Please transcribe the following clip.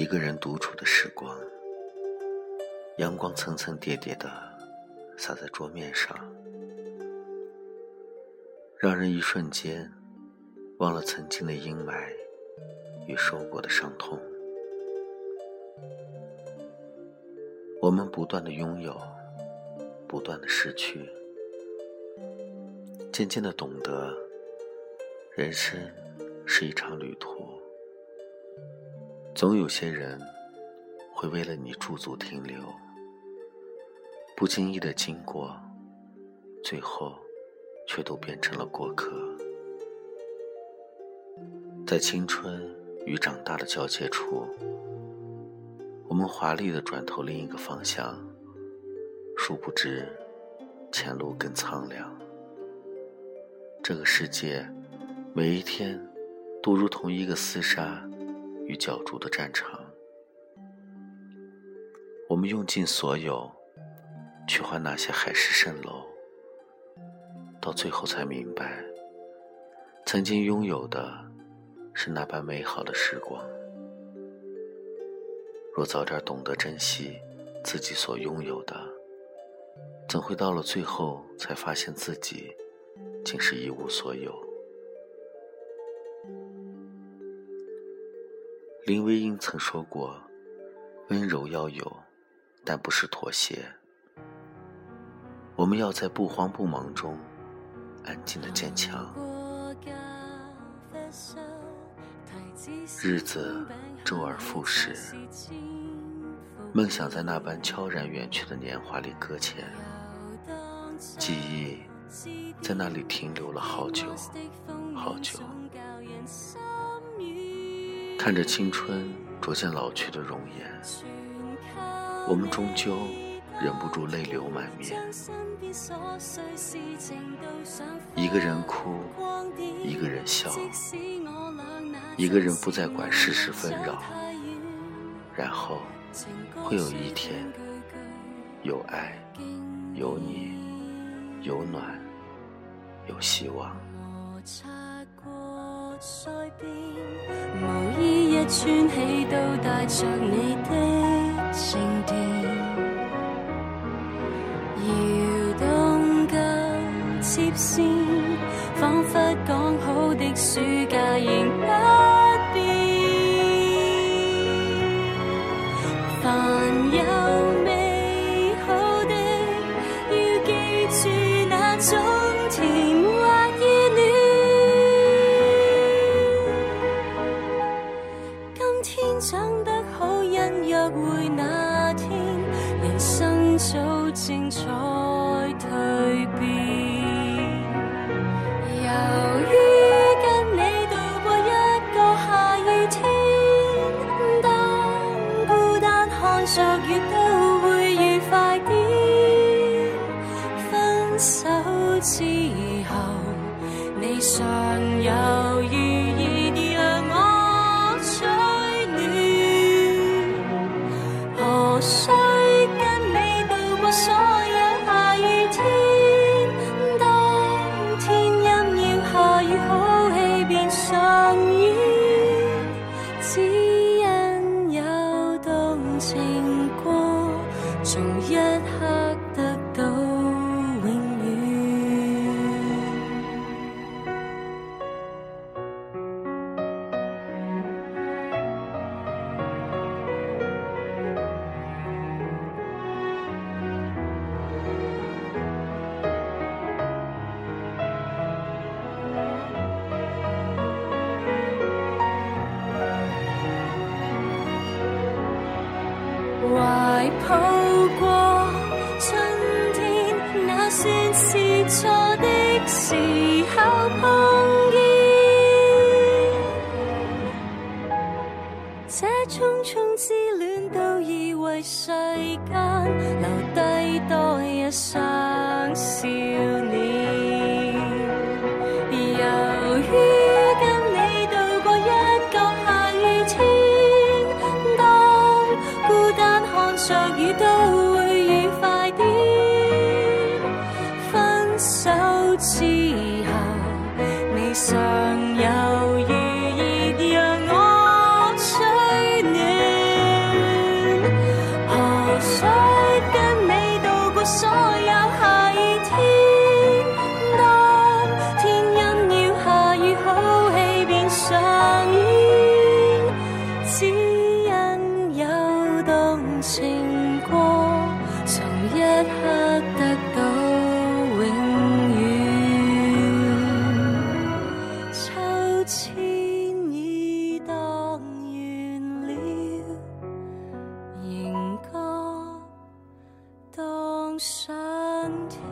一个人独处的时光，阳光层层叠叠的洒在桌面上，让人一瞬间忘了曾经的阴霾与受过的伤痛。我们不断的拥有，不断的失去，渐渐的懂得，人生是一场旅途。总有些人会为了你驻足停留，不经意的经过，最后却都变成了过客。在青春与长大的交界处，我们华丽的转头另一个方向，殊不知前路更苍凉。这个世界，每一天都如同一个厮杀。与角逐的战场，我们用尽所有去换那些海市蜃楼，到最后才明白，曾经拥有的是那般美好的时光。若早点懂得珍惜自己所拥有的，怎会到了最后才发现自己竟是一无所有？林徽因曾说过：“温柔要有，但不是妥协。我们要在不慌不忙中，安静的坚强。日子周而复始，梦想在那般悄然远去的年华里搁浅，记忆在那里停留了好久好久。”看着青春逐渐老去的容颜，我们终究忍不住泪流满面。一个人哭，一个人笑，一个人不再管世事纷扰，然后会有一天，有爱，有你，有暖，有希望。一穿起都带着你的静电，摇动旧接线，仿佛讲好的暑假仍不精彩蜕变，由于跟你度过一个下雨天，当孤单看着月都会愉快点。分手之后，你尚有从一刻得到永远。怀抱时候碰见。这匆匆之恋，都以为世间留低多一双笑上天。